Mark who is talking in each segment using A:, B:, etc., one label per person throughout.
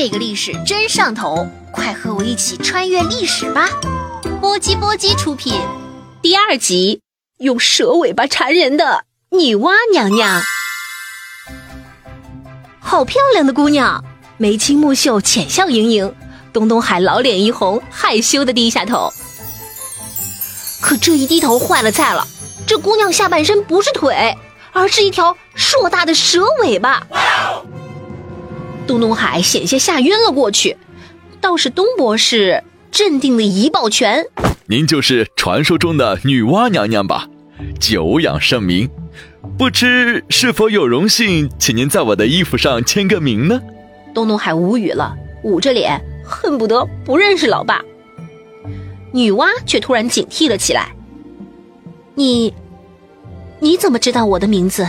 A: 这个历史真上头，快和我一起穿越历史吧！波叽波叽出品，
B: 第二集用蛇尾巴缠人的女娲娘娘。好漂亮的姑娘，眉清目秀，浅笑盈盈。东东海老脸一红，害羞的低下头。可这一低头坏了菜了，这姑娘下半身不是腿，而是一条硕大的蛇尾巴。东东海险些吓晕了过去，倒是东博士镇定的一抱拳：“
C: 您就是传说中的女娲娘娘吧？久仰盛名，不知是否有荣幸，请您在我的衣服上签个名呢？”
B: 东东海无语了，捂着脸，恨不得不认识老爸。女娲却突然警惕了起来：“你，你怎么知道我的名字？”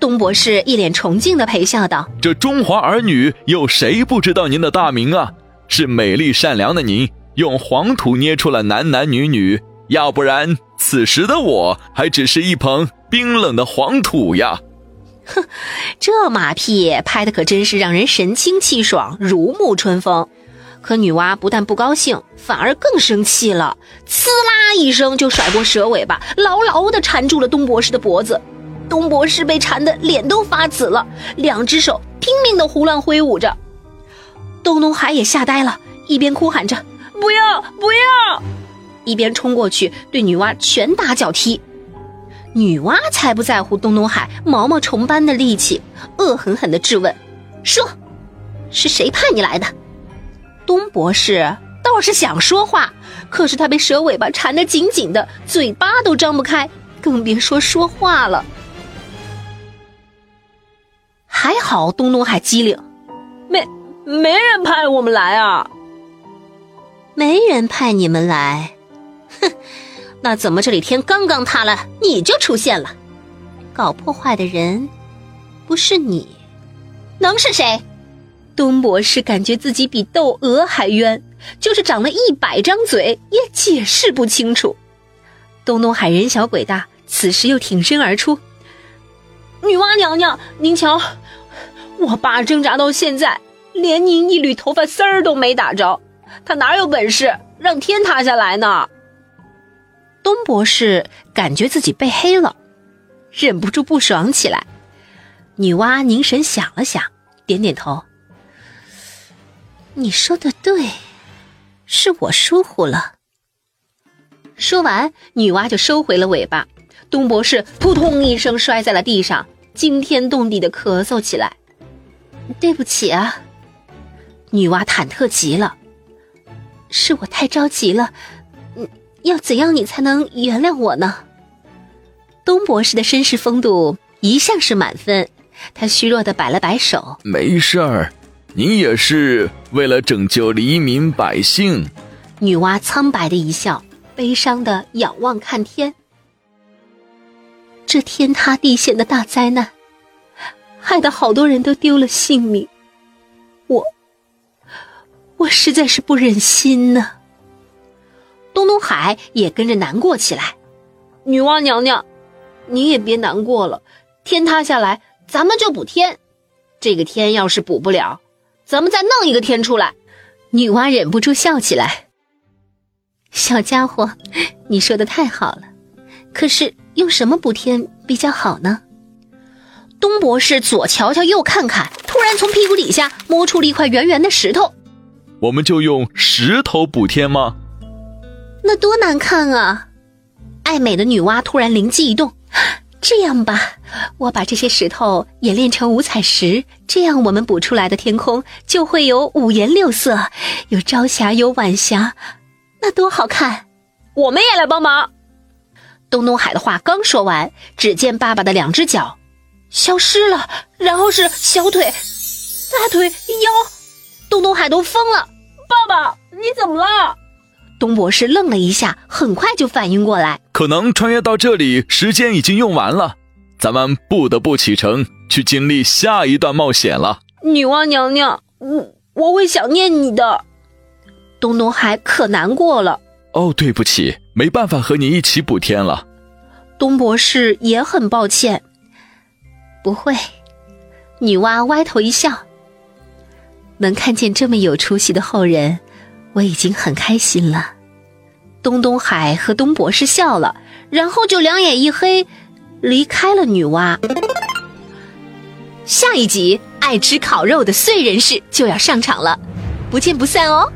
B: 东博士一脸崇敬的陪笑道：“
C: 这中华儿女有谁不知道您的大名啊？是美丽善良的您，用黄土捏出了男男女女，要不然此时的我还只是一捧冰冷的黄土呀！”
B: 哼，这马屁拍的可真是让人神清气爽，如沐春风。可女娲不但不高兴，反而更生气了，呲啦一声就甩过蛇尾巴，牢牢的缠住了东博士的脖子。东博士被缠得脸都发紫了，两只手拼命的胡乱挥舞着。东东海也吓呆了，一边哭喊着“不要不要”，一边冲过去对女娲拳打脚踢。女娲才不在乎东东海毛毛虫般的力气，恶狠狠地质问：“说，是谁派你来的？”东博士倒是想说话，可是他被蛇尾巴缠得紧紧的，嘴巴都张不开，更别说说话了。还好东东海机灵，
D: 没没人派我们来啊，
B: 没人派你们来，哼，那怎么这里天刚刚塌了你就出现了？搞破坏的人不是你，能是谁？东博士感觉自己比窦娥还冤，就是长了一百张嘴也解释不清楚。东东海人小鬼大，此时又挺身而出。
D: 女娲娘娘，您瞧，我爸挣扎到现在，连您一缕头发丝儿都没打着，他哪有本事让天塌下来呢？
B: 东博士感觉自己被黑了，忍不住不爽起来。女娲凝神想了想，点点头：“你说的对，是我疏忽了。”说完，女娲就收回了尾巴。东博士扑通一声摔在了地上，惊天动地的咳嗽起来。对不起啊，女娲忐忑极了，是我太着急了。嗯，要怎样你才能原谅我呢？东博士的绅士风度一向是满分，他虚弱的摆了摆手，
C: 没事儿，你也是为了拯救黎民百姓。
B: 女娲苍白的一笑，悲伤的仰望看天。这天塌地陷的大灾难，害得好多人都丢了性命，我，我实在是不忍心呢。东东海也跟着难过起来。
D: 女娲娘娘，你也别难过了，天塌下来，咱们就补天。这个天要是补不了，咱们再弄一个天出来。
B: 女娲忍不住笑起来。小家伙，你说的太好了，可是。用什么补天比较好呢？东博士左瞧瞧右看看，突然从屁股底下摸出了一块圆圆的石头。
C: 我们就用石头补天吗？
B: 那多难看啊！爱美的女娲突然灵机一动，这样吧，我把这些石头演练成五彩石，这样我们补出来的天空就会有五颜六色，有朝霞，有晚霞，那多好看！
D: 我们也来帮忙。
B: 东东海的话刚说完，只见爸爸的两只脚消失了，然后是小腿、大腿、腰，东东海都疯了。
D: 爸爸，你怎么了？
B: 东博士愣了一下，很快就反应过来，
C: 可能穿越到这里时间已经用完了，咱们不得不启程去经历下一段冒险了。
D: 女娲娘娘，我我会想念你的。
B: 东东海可难过了。
C: 哦，对不起，没办法和你一起补天了。
B: 东博士也很抱歉。不会，女娲歪头一笑。能看见这么有出息的后人，我已经很开心了。东东海和东博士笑了，然后就两眼一黑，离开了女娲。下一集爱吃烤肉的燧人氏就要上场了，不见不散哦。